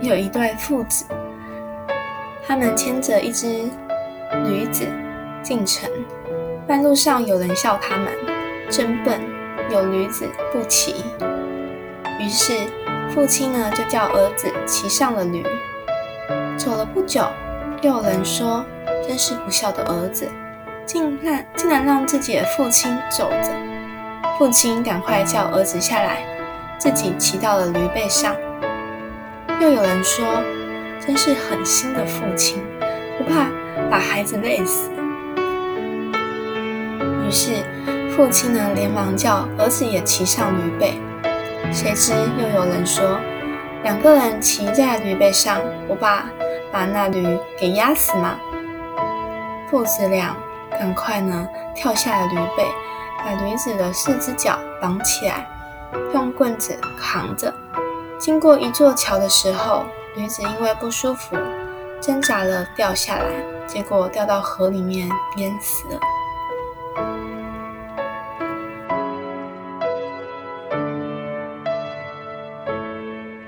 有一对父子，他们牵着一只驴子进城，半路上有人笑他们真笨，有驴子不骑。于是父亲呢就叫儿子骑上了驴。走了不久，又有人说：“真是不孝的儿子，竟然竟然让自己的父亲走着。”父亲赶快叫儿子下来，自己骑到了驴背上。又有人说：“真是狠心的父亲，不怕把孩子累死。”于是父亲呢连忙叫儿子也骑上驴背。谁知又有人说：“两个人骑在驴背上，不怕。”把那驴给压死吗？父子俩赶快呢跳下了驴背，把驴子的四只脚绑起来，用棍子扛着。经过一座桥的时候，女子因为不舒服，挣扎了掉下来，结果掉到河里面淹死了。